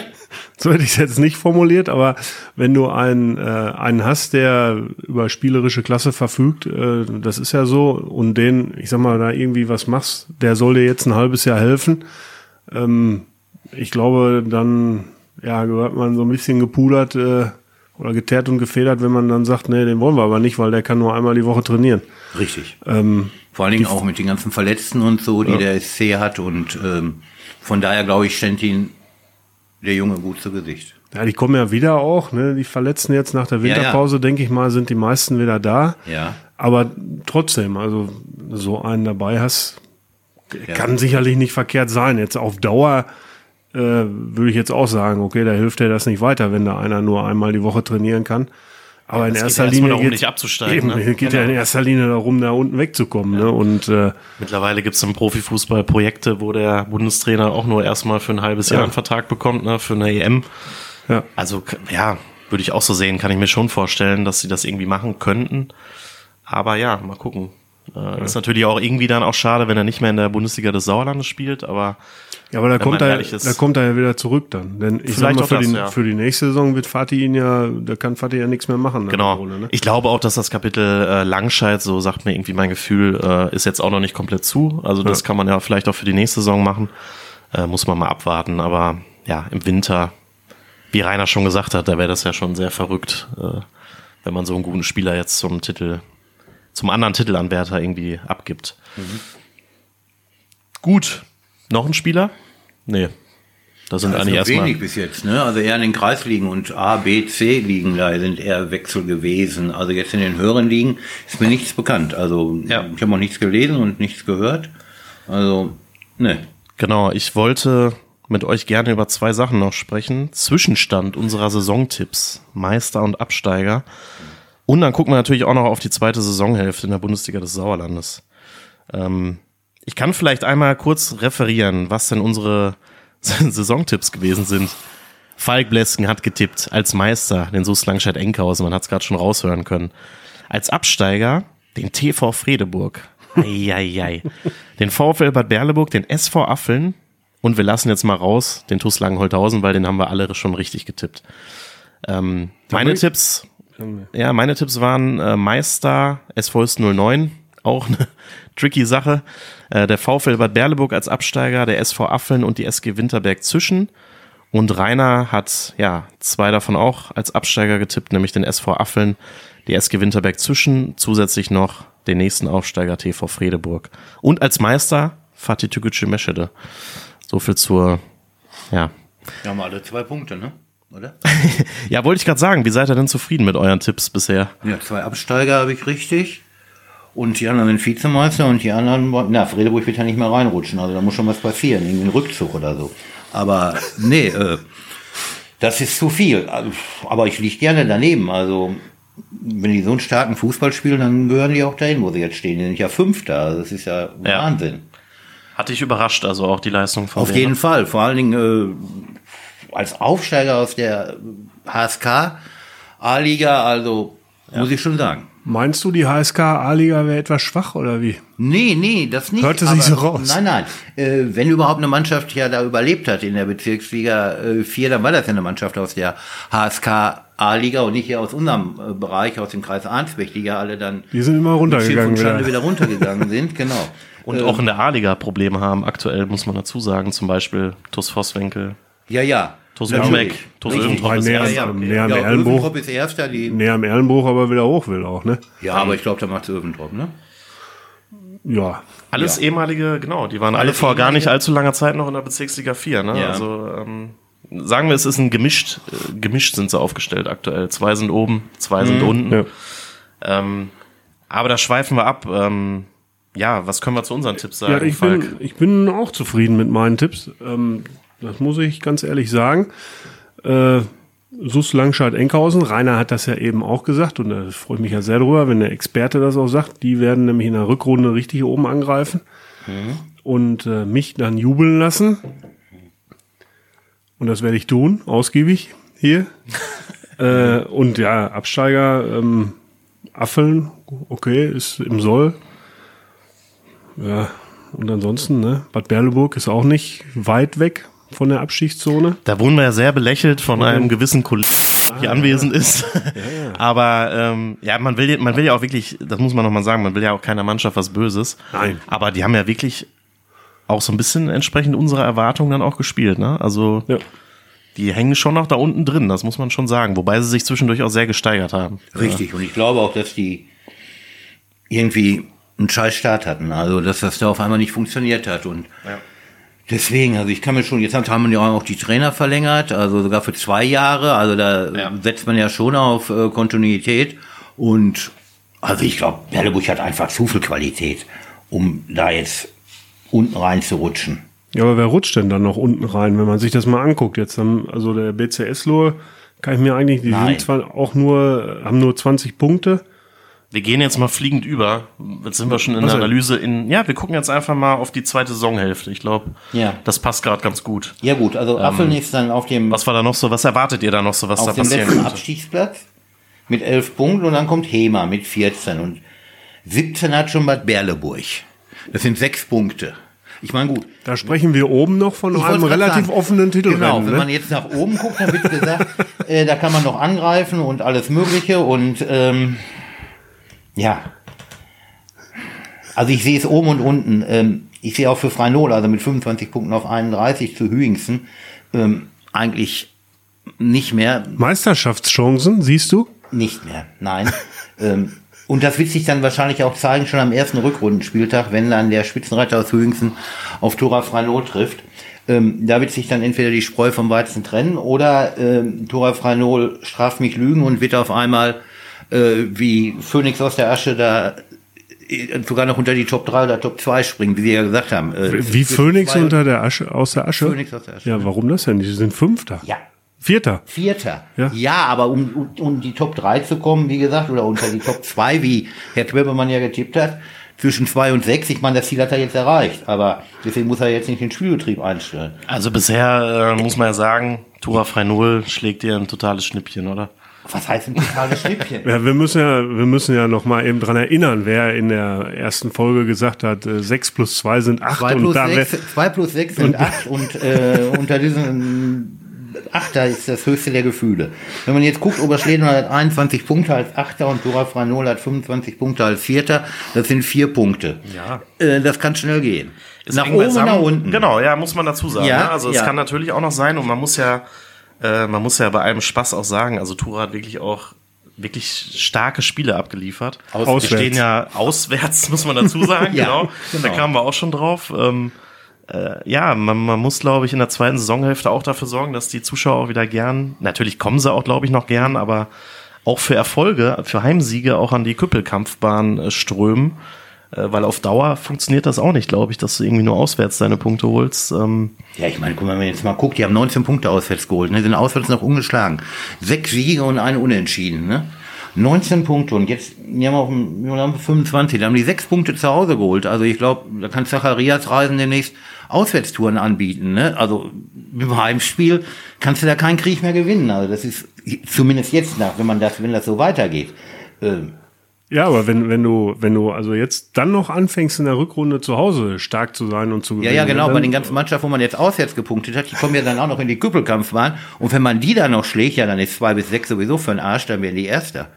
[laughs] so hätte ich es jetzt nicht formuliert, aber wenn du einen, äh, einen hast, der über spielerische Klasse verfügt, äh, das ist ja so, und den, ich sag mal, da irgendwie was machst, der soll dir jetzt ein halbes Jahr helfen. Ähm, ich glaube, dann, ja, gehört man so ein bisschen gepudert, äh, oder geteert und gefedert, wenn man dann sagt, nee, den wollen wir aber nicht, weil der kann nur einmal die Woche trainieren. Richtig. Ähm, Vor allen Dingen auch mit den ganzen Verletzten und so, die der SC hat. Und ähm, von daher, glaube ich, stand ihn der Junge gut zu Gesicht. Ja, die kommen ja wieder auch, ne? Die Verletzten jetzt nach der Ja, ja. Winterpause, denke ich mal, sind die meisten wieder da. Ja. Aber trotzdem, also so einen dabei hast, Ja. kann sicherlich nicht verkehrt sein. Jetzt auf Dauer äh, würde ich jetzt auch sagen, okay, da hilft dir das nicht weiter, wenn da einer nur einmal die Woche trainieren kann. Aber in es geht erster ja Linie darum, geht's- nicht abzusteigen, Eben, ne? [laughs] geht ja in erster Linie darum, da unten wegzukommen. Ne? Und äh, Mittlerweile gibt es im Profifußball Projekte, wo der Bundestrainer auch nur erstmal für ein halbes Jahr Ja. einen Vertrag bekommt, ne, für eine EM. ja, Also ja, würde ich auch so sehen, kann ich mir schon vorstellen, dass sie das irgendwie machen könnten. Aber ja, mal gucken. Äh, Ist natürlich auch irgendwie dann auch schade, wenn er nicht mehr in der Bundesliga des Sauerlandes spielt, aber Ja, aber da kommt er, ist. da kommt er ja wieder zurück dann. Denn ich sag Vielleicht mal, für, das, die, ja. für die nächste Saison wird Fatih ihn ja, da kann Fatih ja nichts mehr machen. genau. Rolle, ne? Ich glaube auch, dass das Kapitel äh, Langscheid, so sagt mir irgendwie mein Gefühl, äh, ist jetzt auch noch nicht komplett zu. Also das Ja. kann man ja vielleicht auch für die nächste Saison machen. Äh, muss man mal abwarten. Aber ja, im Winter, wie Rainer schon gesagt hat, da wäre das ja schon sehr verrückt, äh, wenn man so einen guten Spieler jetzt zum Titel, zum anderen Titelanwärter irgendwie abgibt. Gut. Noch ein Spieler? Nee. Das sind Das eigentlich erstmal. wenig bis jetzt, ne? Also eher in den Kreisligen und A, B, C Ligen, da sind eher Wechsel gewesen. Also jetzt in den höheren Ligen ist mir nichts bekannt. Also Ja. ich habe auch nichts gelesen und nichts gehört. Also, ne. Genau, ich wollte mit euch gerne über zwei Sachen noch sprechen. Zwischenstand unserer Saisontipps, Meister und Absteiger. Und dann gucken wir natürlich auch noch auf die zweite Saisonhälfte in der Bundesliga des Sauerlandes. Ähm, ich kann vielleicht einmal kurz referieren, was denn unsere [laughs] Saisontipps gewesen sind. Falk Blesken hat getippt als Meister den SUS Langscheid Enkhausen, man hat es gerade schon raushören können. Als Absteiger den TV Fredeburg. Eieiei. Den VfL Bad Berleburg, den SV Affeln und wir lassen jetzt mal raus den TuS Langenholthausen, weil den haben wir alle schon richtig getippt. Ähm, meine Tipps, ja, meine Tipps waren äh, Meister, SV ist 09, auch eine [laughs] tricky Sache. Äh, der VfL Bad Berleburg als Absteiger, der SV Affeln und die SG Winterberg zwischen. Und Rainer hat ja zwei davon auch als Absteiger getippt, nämlich den SV Affeln, die SG Winterberg zwischen, zusätzlich noch den nächsten Aufsteiger TV Fredeburg. Und als Meister Fatih Tügücü Meschede. So viel zur, ja. Wir haben alle zwei Punkte, ne? Oder? [laughs] Ja, wollte ich gerade sagen, wie seid ihr denn zufrieden mit euren Tipps bisher? Ja, zwei Absteiger habe ich richtig. Und die anderen sind Vizemeister und die anderen, na, Fredeburg wird ja nicht mehr reinrutschen, also da muss schon was passieren, irgendwie ein Rückzug oder so. Aber nee, äh, das ist zu viel. Aber ich liege gerne daneben. Also wenn die so einen starken Fußball spielen, dann gehören die auch dahin, wo sie jetzt stehen. Die sind ja Fünfter. Also das ist ja, Ja. Wahnsinn. Hat dich überrascht, also auch die Leistung von Auf denen, jeden ne? Fall. Vor allen Dingen äh, als Aufsteiger aus der HSK A-Liga, also muss ich schon sagen. Meinst du, die HSK A-Liga wäre etwas schwach oder wie? Nee, nee, das nicht. Hörte sich so raus. Nein, nein. Äh, wenn überhaupt eine Mannschaft ja da überlebt hat in der Bezirksliga äh, 4, dann war das ja eine Mannschaft aus der HSK A-Liga und nicht hier aus unserem äh, Bereich, aus dem Kreis Arnsberg, die ja alle dann Die sind immer runtergegangen wieder. wieder runtergegangen sind, [laughs] genau. Und Ähm, auch in der A-Liga Probleme haben, aktuell muss man dazu sagen, zum Beispiel TuS Vosswinkel, Ja, ja. TuS Natürlich. Ulmeck, TuS Richtig. Öventrop Bei ist näher, erst. ja, okay. näher am ja, Erlenbruch, ist Erster, die, näher am Erlenbruch, aber wieder hoch will auch, ne? ja, aber ich glaube, da macht Öventrop, ne? Ja. Alles Ja. ehemalige, genau, die waren alle Alles vor gar nicht allzu langer Zeit noch in der Bezirksliga 4, ne? Ja. Also ähm, sagen wir, es ist ein gemischt, äh, gemischt sind sie aufgestellt aktuell. Zwei sind oben, zwei Mhm. sind unten. ja. Ähm, aber da schweifen wir ab. Ähm, ja, was können wir zu unseren Tipps sagen, Ja, ich Falk? bin, ich bin auch zufrieden mit meinen Tipps. Ähm, das muss ich ganz ehrlich sagen. Äh, Sus Langscheid Enkhausen, Rainer hat das ja eben auch gesagt und da freue ich mich ja sehr drüber, wenn der Experte das auch sagt. Die werden nämlich in der Rückrunde richtig oben angreifen und äh, mich dann jubeln lassen. Und das werde ich tun, ausgiebig hier. [laughs] äh, und ja, Absteiger, ähm, Affeln, okay, ist im Soll. Ja, und ansonsten, ne, Bad Berleburg ist auch nicht weit weg von der Abstiegszone. Da wurden wir ja sehr belächelt von einem gewissen Kollegen, der hier anwesend ist. [laughs] Aber ähm, ja, man will, man will ja auch wirklich, das muss man nochmal sagen, man will ja auch keiner Mannschaft was Böses. Nein. Aber die haben ja wirklich auch so ein bisschen entsprechend unserer Erwartungen dann auch gespielt. Ne? Also Ja. die hängen schon noch da unten drin, das muss man schon sagen. Wobei sie sich zwischendurch auch sehr gesteigert haben. Richtig. Und ich glaube auch, dass die irgendwie einen scheiß Start hatten. Also, dass das da auf einmal nicht funktioniert hat. Und Ja. Deswegen, also ich kann mir schon, jetzt haben wir ja auch die Trainer verlängert, also sogar für zwei Jahre. Also da Ja. setzt man ja schon auf äh, Kontinuität. Und also ich glaube, Berleburg hat einfach zu viel Qualität, um da jetzt unten reinzurutschen. Ja, aber wer rutscht denn dann noch unten rein, wenn man sich das mal anguckt? Jetzt haben, also der BCS Lohr, kann ich mir eigentlich, die Nein. sind zwar auch nur, haben nur 20 Punkte. Wir gehen jetzt mal fliegend über. Jetzt sind wir schon in Was der denn? Analyse in. Ja, wir gucken jetzt einfach mal auf die zweite Saisonhälfte. Ich glaube, Ja. das passt gerade ganz gut. Ja gut, also Affeln ist dann auf dem Was war da noch so? Was erwartet ihr da noch so, was da auf dem passieren letzten könnte? Abstiegsplatz mit elf Punkten und dann kommt Hema mit 14 und 17 hat schon Bad Berleburg. Das sind sechs Punkte. Ich meine gut. Da sprechen wir oben noch von Ich einem relativ sagen, offenen Titelrennen. Genau, wenn ne? man jetzt nach oben guckt, dann wird gesagt, [laughs] äh, da kann man noch angreifen und alles Mögliche und ähm, ja. Also ich sehe es oben und unten. Ähm, ich sehe auch für Freinol, also mit 25 Punkten auf 31 zu Hüingsen, ähm, eigentlich nicht mehr Meisterschaftschancen, siehst du? Nicht mehr, nein. [laughs] ähm, Und das wird sich dann wahrscheinlich auch zeigen, schon am ersten Rückrundenspieltag, wenn dann der Spitzenreiter aus Hüingsen auf Tora Franol trifft. Ähm, da wird sich dann entweder die Spreu vom Weizen trennen oder ähm, Tora Franol straft mich Lügen und wird auf einmal äh, wie Phoenix aus der Asche da äh, sogar noch unter die Top 3 oder Top 2 springen, wie Sie ja gesagt haben. Äh, Wie Phönix unter der Asche, aus der Asche? Phönix aus der Asche. Ja, warum das denn? Die sind Fünfter. Ja, Vierter. Vierter. Ja. Ja, aber um, um, um die Top 3 zu kommen, wie gesagt, oder unter die Top 2, wie Herr Quebemann ja getippt hat, zwischen 2 und 6, ich meine, das Ziel hat er jetzt erreicht, aber deswegen muss er jetzt nicht den Spielbetrieb einstellen. Also bisher äh, muss man ja sagen, Tura Frei Null schlägt dir ein totales Schnippchen, oder? Was heißt ein totales Schnippchen? Ja, wir müssen ja, wir müssen ja noch mal eben dran erinnern, wer in der ersten Folge gesagt hat, äh, 6 plus 2 sind 8 2 und plus, wär- 6, 2 plus 6 sind 8 und äh, unter diesen Achter ist das höchste der Gefühle. Wenn man jetzt guckt, Oberschleden hat 21 Punkte als Achter und Dora Franol hat 25 Punkte als Vierter. Das sind vier Punkte. Ja. Äh, das kann schnell gehen. Ist nach oben und nach unten. Genau, ja, muss man dazu sagen. Ja, ne? Also es ja. kann natürlich auch noch sein und man muss ja, äh, man muss ja bei allem Spaß auch sagen, also Tura hat wirklich auch wirklich starke Spiele abgeliefert. Auswärts. Wir stehen ja auswärts, [laughs] muss man dazu sagen, [laughs] Ja, genau. Da genau. kamen wir auch schon drauf. Ähm, äh, ja, man, man muss, glaube ich, in der zweiten Saisonhälfte auch dafür sorgen, dass die Zuschauer auch wieder gern, natürlich kommen sie auch, glaube ich, noch gern, aber auch für Erfolge, für Heimsiege auch an die Küppelkampfbahn äh, strömen. Äh, weil auf Dauer funktioniert das auch nicht, glaube ich, dass du irgendwie nur auswärts deine Punkte holst. Ähm, Ja, ich meine, guck mal, wenn man jetzt mal guckt, die haben 19 Punkte auswärts geholt, ne? sind auswärts noch ungeschlagen. Sechs Siege und ein Unentschieden. Ne? 19 Punkte und jetzt, die haben, auf wir haben 25, da haben die sechs Punkte zu Hause geholt. Also ich glaube, da kann Zacharias Reisen demnächst Auswärtstouren anbieten. Ne? Also im Heimspiel kannst du da keinen Krieg mehr gewinnen. Also das ist zumindest jetzt nach, wenn man das, wenn das so weitergeht. Ähm, Ja, aber wenn, wenn du, wenn du also jetzt dann noch anfängst in der Rückrunde zu Hause stark zu sein und zu Ja, gewinnen. ja, genau. dann, Bei den ganzen Mannschaften, wo man jetzt auswärts gepunktet hat, die kommen ja dann auch noch in die Küppelkampfbahn. Und wenn man die dann noch schlägt, ja, dann ist zwei bis sechs sowieso für den Arsch, dann werden die Erster.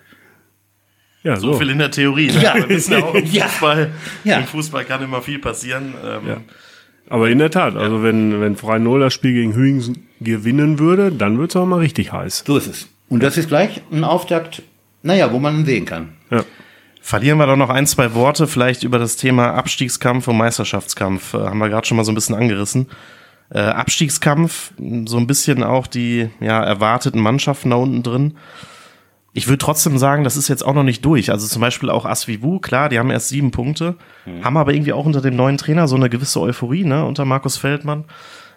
ja, so so. viel in der Theorie. Ne? Ja. Aber wir wissen ja auch, im [laughs] Ja. Fußball, Ja. im Fußball kann immer viel passieren. Ähm, Ja. Aber in der Tat, also wenn, wenn Freien Null das Spiel gegen Hüingen gewinnen würde, dann wird's auch mal richtig heiß. So ist es. Und das ist gleich ein Auftakt, naja, wo man sehen kann. Verlieren wir doch noch ein, zwei Worte vielleicht über das Thema Abstiegskampf und Meisterschaftskampf. Äh, haben wir gerade schon mal so ein bisschen angerissen. Äh, Abstiegskampf, so ein bisschen auch die ja, erwarteten Mannschaften da unten drin. Ich würde trotzdem sagen, das ist jetzt auch noch nicht durch. Also zum Beispiel auch Asvivu, klar, die haben erst sieben Punkte, haben aber irgendwie auch unter dem neuen Trainer so eine gewisse Euphorie, ne, unter Markus Feldmann.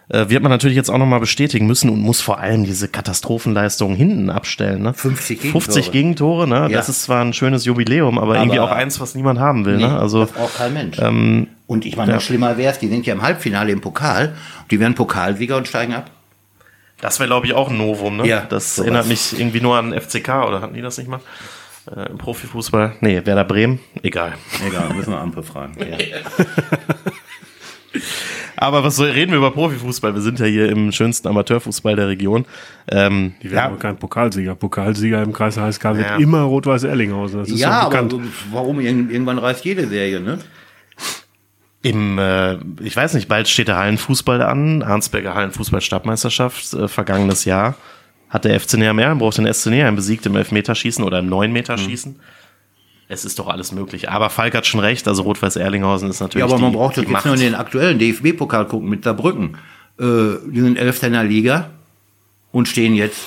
Äh, wird man natürlich jetzt auch nochmal bestätigen müssen und muss vor allem diese Katastrophenleistungen hinten abstellen. Ne? 50 Gegentore. 50 Gegentore, ne? Ja. Das ist zwar ein schönes Jubiläum, aber, irgendwie auch eins, was niemand haben will. ne? Also das braucht kein Mensch. und ich meine, noch schlimmer wäre es, die sind ja im Halbfinale im Pokal, die werden Pokalsieger und steigen ab. das wäre, glaube ich, auch ein Novum. Ne? Ja, das sowas. erinnert mich irgendwie nur an FCK oder hatten die das nicht mal? Äh, Im Profifußball. Nee, Werder Bremen. Egal. Egal, müssen wir Ampel fragen. [laughs] Ja. [laughs] Aber was soll, reden wir über Profifußball? Wir sind ja hier im schönsten Amateurfußball der Region. Ähm, Die werden ja, aber kein Pokalsieger. Pokalsieger im Kreis HSK wird Ja. immer Rot-Weiß Erlinghausen. Das ist ja, aber warum? Irgend- Irgendwann reißt jede Serie, ne? Im, äh, ich weiß nicht, bald steht der Hallenfußball an, Arnsberger Hallenfußball-Stabmeisterschaft, äh, vergangenes Jahr. Hat der FC Neheim den SC Neheim besiegt im Elfmeterschießen oder im Neunmeterschießen. Es ist doch alles möglich. Aber Falk hat schon recht, also Rot-Weiß Erlinghausen ist Ja, natürlich. aber man die, braucht die doch jetzt Macht. nur in den aktuellen DFB-Pokal gucken mit Saarbrücken. Äh, die sind Elfter in der Liga und stehen jetzt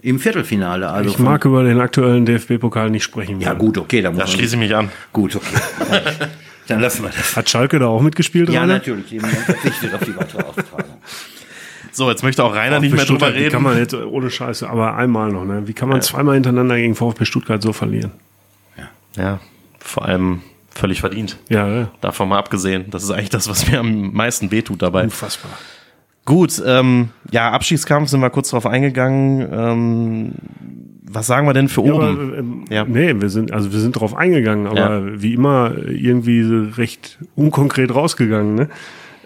im Viertelfinale. Also Ich mag über den aktuellen DFB-Pokal nicht sprechen. Ja, gut, okay, da muss Da man- schließe ich mich an. Gut, okay. [laughs] Dann lassen wir das. Hat Schalke da auch mitgespielt? Ja, Rainer? natürlich. Jemand verzichtet auf die weitere Austragung. So, jetzt möchte auch Rainer nicht mehr drüber Stuttgart, Wie reden. kann man jetzt, ohne Scheiße, aber einmal noch, ne? Wie kann man zweimal hintereinander gegen VfB Stuttgart so verlieren? Ja, vor allem völlig verdient. Ja, ja. Davon mal abgesehen. Das ist eigentlich das, was mir am meisten wehtut dabei. unfassbar. Gut, ähm, ja, Abstiegskampf sind wir kurz drauf eingegangen. Ähm, was sagen wir denn für Ja, oben? aber, ähm, Ja. Nee, wir sind, also wir sind drauf eingegangen, aber wie immer irgendwie recht unkonkret rausgegangen, ne?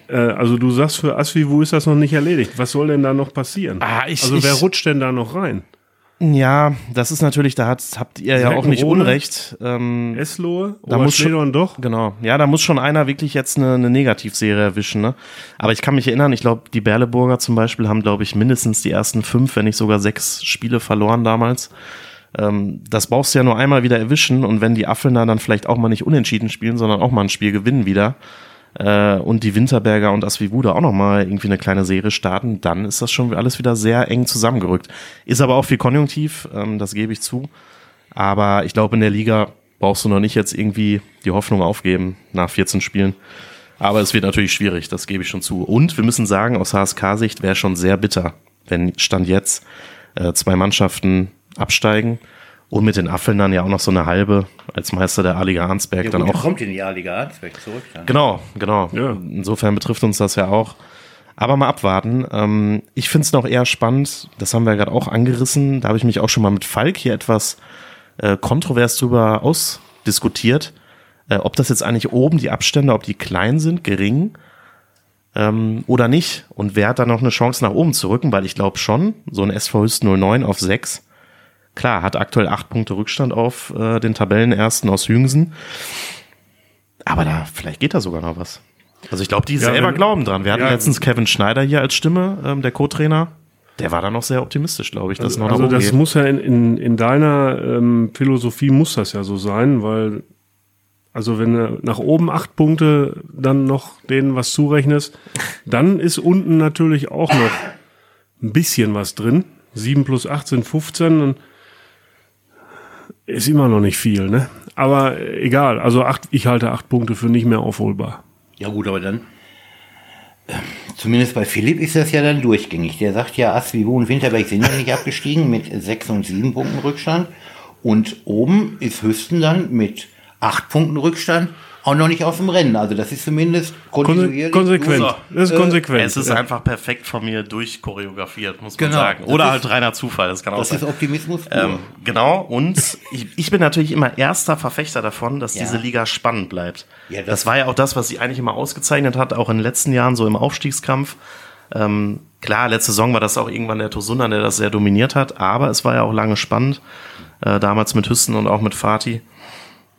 Äh, Also du sagst für Asvivu ist das noch nicht erledigt. Was soll denn da noch passieren? Ah, ich- also wer ich- rutscht denn da noch rein? Ja, das ist natürlich, da hat, habt ihr ja auch nicht? Unrecht. Ähm, Eslohe? Da muss schon- doch? genau. Ja, da muss schon einer wirklich jetzt eine, eine Negativserie erwischen. Ne? Aber ich kann mich erinnern, ich glaube, die Berleburger zum Beispiel haben, glaube ich, mindestens die ersten fünf, wenn nicht sogar sechs Spiele verloren damals. Ähm, das brauchst du ja nur einmal wieder erwischen und wenn die Affelner dann vielleicht auch mal nicht unentschieden spielen, sondern auch mal ein Spiel gewinnen wieder äh, und die Winterberger und Asvivuda auch nochmal irgendwie eine kleine Serie starten, dann ist das schon alles wieder sehr eng zusammengerückt. Ist aber auch viel Konjunktiv, ähm, das gebe ich zu. Aber ich glaube, in der Liga brauchst du noch nicht jetzt irgendwie die Hoffnung aufgeben nach 14 Spielen. Aber es wird natürlich schwierig, das gebe ich schon zu. Und wir müssen sagen, aus HSK-Sicht wäre schon sehr bitter, wenn Stand jetzt äh, zwei Mannschaften absteigen und mit den Affeln dann ja auch noch so eine halbe als Meister der A-Liga Arnsberg Ja, dann gut, auch. kommt in die A-Liga Arnsberg zurück. Dann. Genau, genau. Ja. Insofern betrifft uns das ja auch. Aber mal abwarten. Ähm, ich finde es noch eher spannend, das haben wir ja gerade auch angerissen, da habe ich mich auch schon mal mit Falk hier etwas äh, kontrovers drüber ausdiskutiert, äh, ob das jetzt eigentlich oben die Abstände, ob die klein sind, gering ähm, oder nicht. Und wer hat da noch eine Chance nach oben zu rücken, weil ich glaube schon, so ein SV Hüst 09 auf 6, klar, hat aktuell acht Punkte Rückstand auf äh, den Tabellenersten aus Hüngsen. Aber da, vielleicht geht da sogar noch was. Also ich glaube, die Ja, selber wenn- glauben dran. Wir hatten Ja. letztens Kevin Schneider hier als Stimme, ähm, der Co-Trainer. Der war da noch sehr optimistisch, glaube ich, dass es noch Also das geht. muss ja in, in, in deiner ähm, Philosophie muss das ja so sein, weil also wenn du nach oben acht Punkte dann noch denen was zurechnest, dann ist unten natürlich auch noch ein bisschen was drin. 7 plus 8 sind 15 und ist immer noch nicht viel, ne? Aber äh, egal, also acht, ich halte acht Punkte für nicht mehr aufholbar. Ja gut, aber dann, äh, zumindest bei Philipp ist das ja dann durchgängig. Der sagt ja, Asvivu und Winterberg sind ja nicht abgestiegen mit sechs und sieben Punkten Rückstand. Und oben ist Hüsten dann mit acht Punkten Rückstand auch noch nicht aus dem Rennen. Also das ist zumindest konsequent. durch. Das ist konsequent. Es ist Ja. einfach perfekt von mir durchchoreografiert, muss man Genau. sagen. Das Oder ist- halt reiner Zufall, das kann auch Das sein. ist Optimismus. Ähm, genau, und [laughs] ich, ich bin natürlich immer erster Verfechter davon, dass Ja. diese Liga spannend bleibt. Ja, das- das, war ja auch das, was sie eigentlich immer ausgezeichnet hat, auch in den letzten Jahren so im Aufstiegskampf. Ähm, klar, letzte Saison war das auch irgendwann der Tosunan, der das sehr dominiert hat, aber es war ja auch lange spannend, äh, damals mit Hüsten und auch mit Fatih.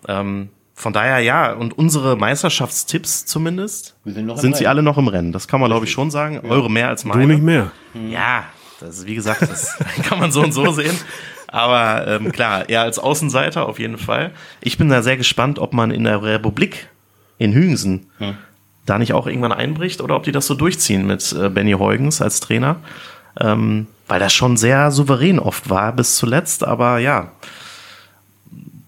Ähm, von daher ja, und unsere Meisterschaftstipps zumindest, Wir sind sind sie alle noch im Rennen. Das kann man, glaube ich, schon sagen. Eure mehr als meine. Du nicht mehr. Ja, das ist, wie gesagt, das [laughs] kann man so und so sehen. Aber ähm, klar, eher als Außenseiter auf jeden Fall. Ich bin da sehr gespannt, ob man in der Republik in Hüngsen da nicht auch irgendwann einbricht oder ob die das so durchziehen mit äh, Benny Heugens als Trainer. Ähm, weil das schon sehr souverän oft war bis zuletzt, aber ja.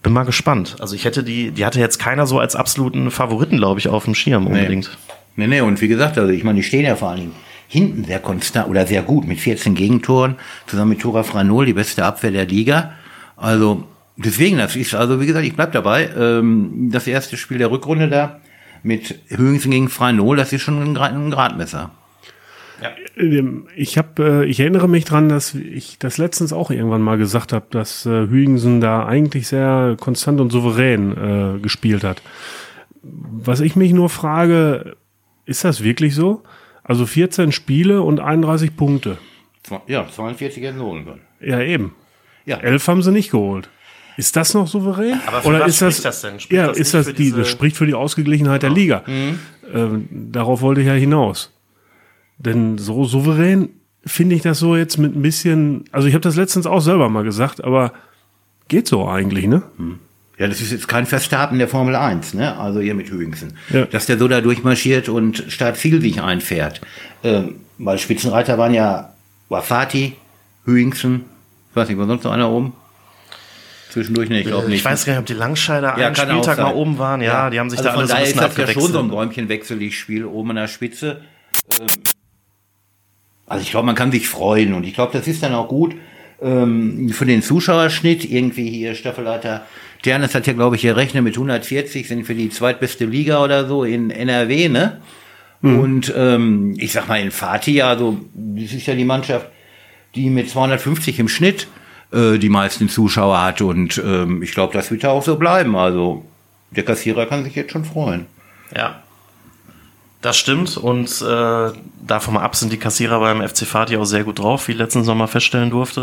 Bin mal gespannt. Also ich hätte die, die hatte jetzt keiner so als absoluten Favoriten, glaube ich, auf dem Schirm unbedingt. Nee, nee, und wie gesagt, also ich meine, die stehen ja vor allen Dingen hinten sehr konstant oder sehr gut mit 14 Gegentoren, zusammen mit Tora Franol, die beste Abwehr der Liga. Also deswegen, das ist, also wie gesagt, ich bleib dabei. Ähm, das erste Spiel der Rückrunde da mit Höchsten gegen Franol, das ist schon ein, ein Gradmesser. Ähm, Ich habe, äh, ich erinnere mich dran, dass ich das letztens auch irgendwann mal gesagt habe, dass äh, Hügensen da eigentlich sehr konstant und souverän äh, gespielt hat. Was ich mich nur frage, ist das wirklich so? Also 14 Spiele und 31 Punkte. Ja, 42 hätten sie holen können. Ja, eben. Ja. Elf haben sie nicht geholt. Ist das noch souverän? Aber für Oder ist das, spricht das denn? Spricht ja, das ist das für die, das spricht für die Ausgeglichenheit der Liga. Ähm, darauf wollte ich ja hinaus. Denn so souverän finde ich das so jetzt mit ein bisschen, also ich habe das letztens auch selber mal gesagt, aber geht so eigentlich, ne? Ja, das ist jetzt kein Verstappen der Formel 1, ne? Also hier mit Hüingsen. Ja. Dass der so da durchmarschiert und Start-Ziel sich einfährt. Ähm, weil Spitzenreiter waren ja Wafati, Hüingsen, ich weiß nicht, war sonst noch einer oben? Zwischendurch, ne, ich glaube nicht. Ich weiß gar nicht, ob die Langscheider ja, einen Spieltag mal oben waren. Ja, die haben sich also da von alle so ein bisschen ist das ja schon so ein Bäumchenwechsel, ich spiele oben an der Spitze. Ähm, also ich glaube, man kann sich freuen und ich glaube, das ist dann auch gut ähm, für den Zuschauerschnitt. Irgendwie hier Staffelleiter Dernes hat ja, glaube ich, gerechnet mit 140 sind für die zweitbeste Liga oder so in NRW, ne? Und ähm, ich sag mal in Fatih, also das ist ja die Mannschaft, die mit 250 im Schnitt äh, die meisten Zuschauer hat und ähm, ich glaube, das wird ja auch so bleiben. Also der Kassierer kann sich jetzt schon freuen. Ja. Das stimmt und äh, davon mal ab sind die Kassierer beim FC Fatih auch sehr gut drauf, wie ich letzten Sommer feststellen durfte.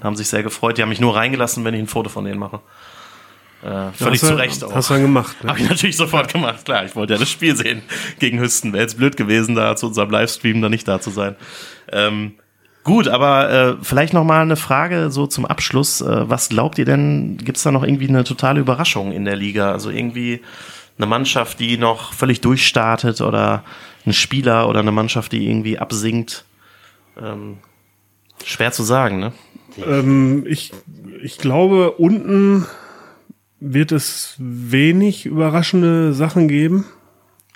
Äh, haben sich sehr gefreut. Die haben mich nur reingelassen, wenn ich ein Foto von denen mache. Äh, völlig zu Recht auch. Hast du dann gemacht. Ne? Habe ich natürlich sofort gemacht, klar. Ich wollte ja das Spiel sehen gegen Hüsten. Wäre jetzt blöd gewesen, da zu unserem Livestream da nicht da zu sein. Ähm, Gut, aber äh, vielleicht noch mal eine Frage so zum Abschluss. Äh, was glaubt ihr denn, gibt's da noch irgendwie eine totale Überraschung in der Liga? Also irgendwie eine Mannschaft, die noch völlig durchstartet oder ein Spieler oder eine Mannschaft, die irgendwie absinkt? Ähm, schwer zu sagen, ne? Ähm, ich, ich glaube, unten wird es wenig überraschende Sachen geben.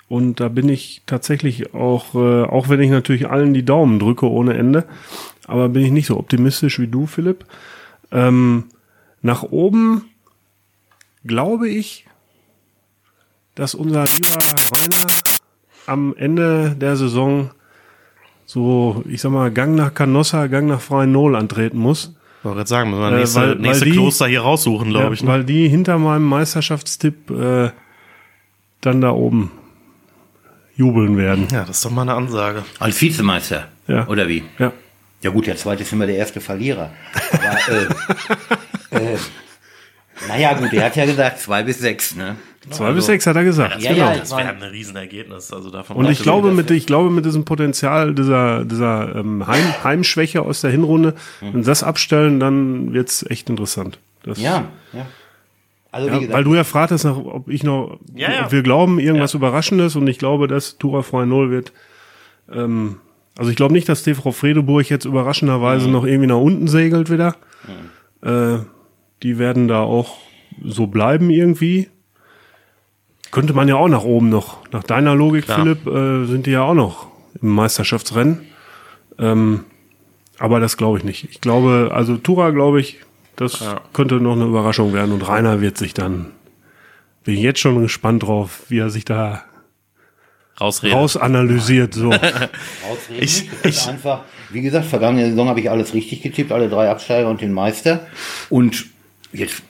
Und da bin ich tatsächlich auch, äh, auch wenn ich natürlich allen die Daumen drücke ohne Ende, aber bin ich nicht so optimistisch wie du, Philipp. Ähm, nach oben glaube ich, dass unser lieber Rainer am Ende der Saison so, ich sag mal, Gang nach Canossa, Gang nach Freien Null antreten muss. Ich wollte gerade sagen, müssen wir Äh, nächste, weil- nächste weil die- Kloster hier raussuchen, glaube Ja, ich. Ne? Weil die hinter meinem Meisterschaftstipp äh, dann da oben jubeln werden. Ja, das ist doch mal eine Ansage. Als Vizemeister. Ja. Oder wie? Ja. Ja gut, der zweite ist immer der erste Verlierer. Aber, äh, [laughs] äh, naja gut, er hat ja gesagt zwei bis sechs, ne? Zwei bis sechs hat er gesagt. Ja, genau. ja, Das wäre ein Riesenergebnis. Also davon Und ich glaube, mit, ich glaube, mit diesem Potenzial dieser, dieser ähm, Heim, Heimschwäche aus der Hinrunde, wenn sie das abstellen, dann wird's echt interessant. Das, Ja, ja. Also wie Ja, gesagt, weil du ja fragtest, nach, ob ich noch, Ja, ja. ob wir glauben, irgendwas Überraschendes und ich glaube, dass Tura Freie Null wird. Ähm, also ich glaube nicht, dass TV Fredeburg jetzt überraschenderweise noch irgendwie nach unten segelt wieder. Äh, die werden da auch so bleiben irgendwie. Könnte man ja auch nach oben noch. Nach deiner Logik, Klar. Philipp, äh, sind die ja auch noch im Meisterschaftsrennen. Ähm, aber das glaube ich nicht. Ich glaube, also Tura glaube ich, das könnte noch eine Überraschung werden und Rainer wird sich dann, bin ich jetzt schon gespannt drauf, wie er sich da [laughs] rausreden. raus analysiert. So. Ausreden Ich- ist einfach, wie gesagt, vergangene Saison habe ich alles richtig getippt, alle drei Absteiger und den Meister. Und jetzt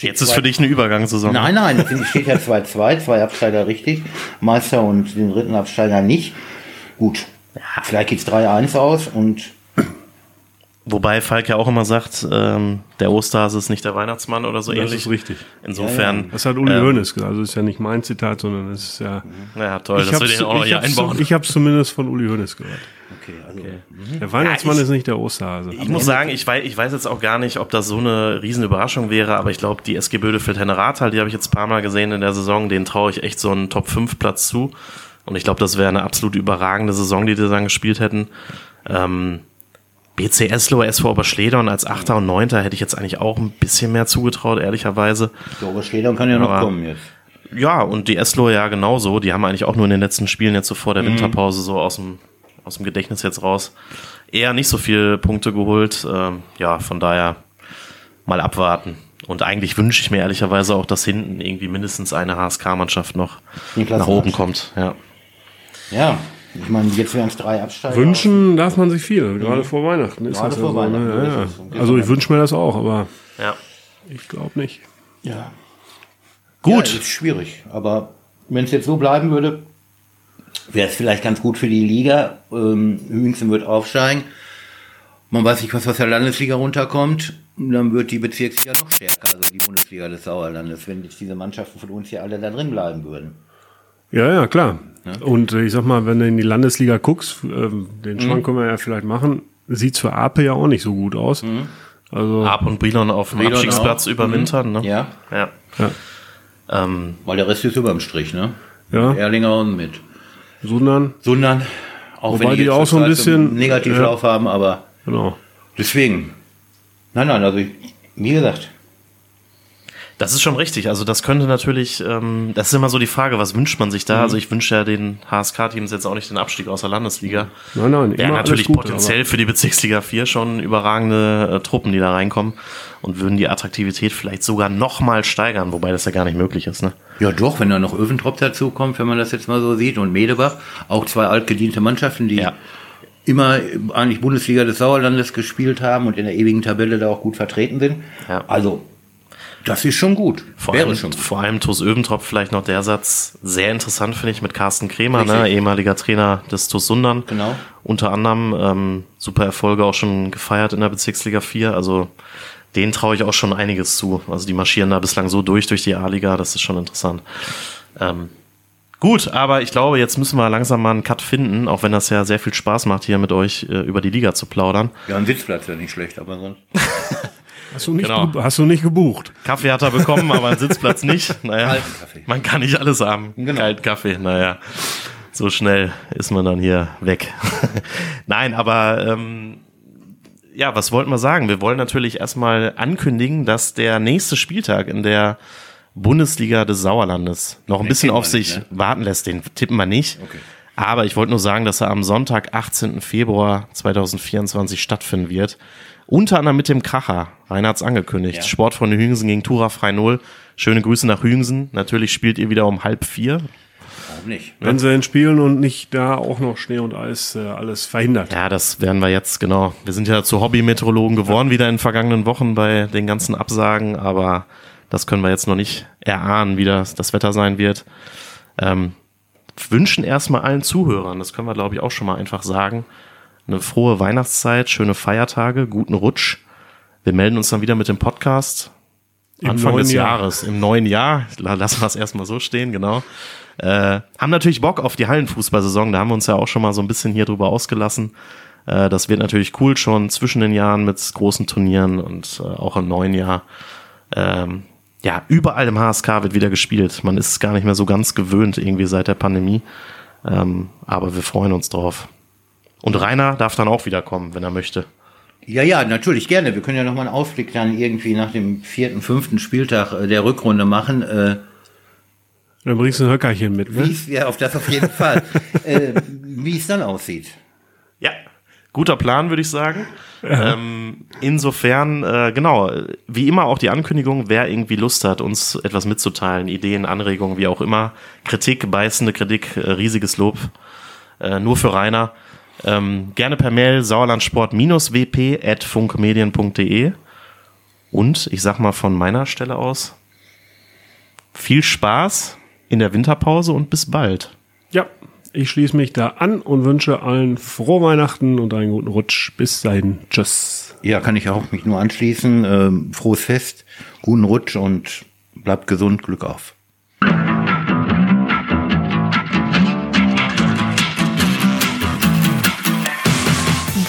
Jetzt ist für dich eine Übergangssaison. Nein, nein, steht ja 2-2, zwei Absteiger richtig, Meister und den dritten Absteiger nicht. Gut, vielleicht geht's 3-1 aus und Wobei Falk ja auch immer sagt, ähm, der Osterhase ist nicht der Weihnachtsmann oder so Das ähnlich. ist richtig. Insofern. Das hat Uli ähm, Hoeneß gesagt. Also ist ja nicht mein Zitat, sondern es ist ja. Ja, toll, das hab's- will ich auch noch hier einbauen. Ich habe es zumindest von Uli Hoeneß gehört. okay, also Der Weihnachtsmann Ja, ich- ist nicht der Osterhase. Ich muss sagen, ich weiß, ich weiß jetzt auch gar nicht, ob das so eine Riesenüberraschung wäre, aber ich glaube, die SG Bödefeld Henne-Rathal, die habe ich jetzt ein paar Mal gesehen in der Saison, denen traue ich echt so einen Top-5-Platz zu. Und ich glaube, das wäre eine absolut überragende Saison, die die dann gespielt hätten. Ähm, BC Eslo, SV Oberschledern als Achter und Neunter hätte ich jetzt eigentlich auch ein bisschen mehr zugetraut, ehrlicherweise. Doris Schledern kann ja noch Aber- kommen jetzt. Ja, und die Eslo ja genauso. Die haben eigentlich auch nur in den letzten Spielen jetzt so vor der Winterpause so aus dem, aus dem Gedächtnis jetzt raus eher nicht so viele Punkte geholt. Ähm, ja, von daher mal abwarten. Und eigentlich wünsche ich mir ehrlicherweise auch, dass hinten irgendwie mindestens eine HSK-Mannschaft noch Die nach oben kommt. Ja. Ja, ich meine, jetzt wären es drei Absteiger. Wünschen darf man sich viel, gerade vor Weihnachten. Ist Gerade das vor so, ne? Weihnachten, ja, ja. Also ich wünsche mir das auch, aber ja. ich glaube nicht. Ja. Gut. Ja, ist schwierig. Aber wenn es jetzt so bleiben würde, wäre es vielleicht ganz gut für die Liga. Ähm, Hüingsen wird aufsteigen. Man weiß nicht, was aus der Landesliga runterkommt. Dann wird die Bezirksliga noch stärker, also die Bundesliga des Sauerlandes, wenn jetzt diese Mannschaften von uns hier alle da drin bleiben würden. Ja, ja, klar. Und äh, ich sag mal, wenn du in die Landesliga guckst, ähm, den Mhm. Schwank können wir ja vielleicht machen, sieht's für Ape ja auch nicht so gut aus. Mhm. Also, Ab und Brilon auf dem Abstiegsplatz auch. überwintern. Ne? Ja, ja. ja, Ähm, weil der Rest ist überm Strich, ne? ja, Erlinger und mit sondern, Sundern. Auch Wobei die jetzt auch so ein bisschen- einen Negativlauf haben, aber genau. deswegen. Nein, nein, also ich, wie gesagt, Das ist schon richtig. Also das könnte natürlich, ähm, das ist immer so die Frage, was wünscht man sich da? Mhm. Also ich wünsche ja den HSK-Teams jetzt auch nicht den Abstieg aus der Landesliga. Nein, nein, Wären natürlich gut, potenziell für die Bezirksliga 4 schon überragende äh, Truppen, die da reinkommen und würden die Attraktivität vielleicht sogar noch mal steigern, wobei das ja gar nicht möglich ist. Ne? Ja, doch, wenn da noch Öventrop dazu kommt, wenn man das jetzt mal so sieht, und Medebach, auch zwei altgediente Mannschaften, die Ja. immer eigentlich Bundesliga des Sauerlandes gespielt haben und in der ewigen Tabelle da auch gut vertreten sind. Ja. Also, das ist schon gut. Vor Wäre allem, schon gut. vor allem TuS Öventrop vielleicht noch der Satz, sehr interessant finde ich mit Carsten Kremer, ne? Ehemaliger Trainer des TuS Sundern. Genau. Unter anderem ähm, super Erfolge auch schon gefeiert in der Bezirksliga 4. Also denen traue ich auch schon einiges zu. Also die marschieren da bislang so durch durch die A-Liga, das ist schon interessant. Ähm, Gut, aber ich glaube, jetzt müssen wir langsam mal einen Cut finden, auch wenn das ja sehr viel Spaß macht, hier mit euch äh, über die Liga zu plaudern. Ja, ein Sitzplatz wäre nicht schlecht, aber sonst. [laughs] Hast du nicht, Genau. ge- hast du nicht gebucht? Kaffee hat er bekommen, aber einen Sitzplatz nicht. [laughs] Naja, man kann nicht alles haben. Genau. Kalten Kaffee, naja. So schnell ist man dann hier weg. [laughs] Nein, aber ähm, ja, was wollten wir sagen? Wir wollen natürlich erstmal ankündigen, dass der nächste Spieltag in der Bundesliga des Sauerlandes noch ein bisschen tippen auf wir nicht, sich ne? warten lässt. Den tippen wir nicht. Okay. Aber ich wollte nur sagen, dass er am Sonntag, 18. Februar 2024 stattfinden wird. Unter anderem mit dem Kracher. Rainer hat's angekündigt. Ja. Sportfreunde Hüngsen gegen Tura Frei Null. Schöne Grüße nach Hüngsen. Natürlich spielt ihr wieder um halb vier. Warum nicht? Wenn sie denn spielen und nicht da auch noch Schnee und Eis äh, alles verhindert. Ja, das werden wir jetzt, genau. Wir sind ja zu Hobby-Meteorologen geworden wieder in den vergangenen Wochen bei den ganzen Absagen, aber das können wir jetzt noch nicht erahnen, wie das, das Wetter sein wird. Ähm, wünschen erstmal allen Zuhörern, das können wir glaube ich auch schon mal einfach sagen, eine frohe Weihnachtszeit, schöne Feiertage, guten Rutsch. Wir melden uns dann wieder mit dem Podcast Anfang neuen des Jahr. Jahres, im neuen Jahr. La- Lassen wir es erstmal so stehen, genau. Äh, haben natürlich Bock auf die Hallenfußballsaison. Da haben wir uns ja auch schon mal so ein bisschen hier drüber ausgelassen. Äh, das wird natürlich cool schon zwischen den Jahren mit großen Turnieren und äh, auch im neuen Jahr. Ähm, ja, überall im HSK wird wieder gespielt. Man ist es gar nicht mehr so ganz gewöhnt irgendwie seit der Pandemie. Ähm, aber wir freuen uns drauf. Und Rainer darf dann auch wieder kommen, wenn er möchte. Ja, ja, natürlich gerne. Wir können ja nochmal einen Ausblick dann irgendwie nach dem vierten, fünften Spieltag äh, der Rückrunde machen. Äh, Dann bringst du ein Höckerchen mit, wie ne? es, ja, auf das auf jeden Fall. [laughs] äh, wie es dann aussieht. Ja, guter Plan, würde ich sagen. Ähm, insofern, äh, genau, wie immer auch die Ankündigung, wer irgendwie Lust hat, uns etwas mitzuteilen, Ideen, Anregungen, wie auch immer, Kritik, beißende Kritik, äh, riesiges Lob, äh, nur für Rainer. Ähm, gerne per Mail sauerlandsport-wp.funkmedien.de und ich sag mal von meiner Stelle aus, viel Spaß in der Winterpause und bis bald. Ja, ich schließe mich da an und wünsche allen frohe Weihnachten und einen guten Rutsch. Bis dahin. Tschüss. Ja, kann ich auch mich nur anschließen. Ähm, frohes Fest, guten Rutsch und bleibt gesund, Glück auf.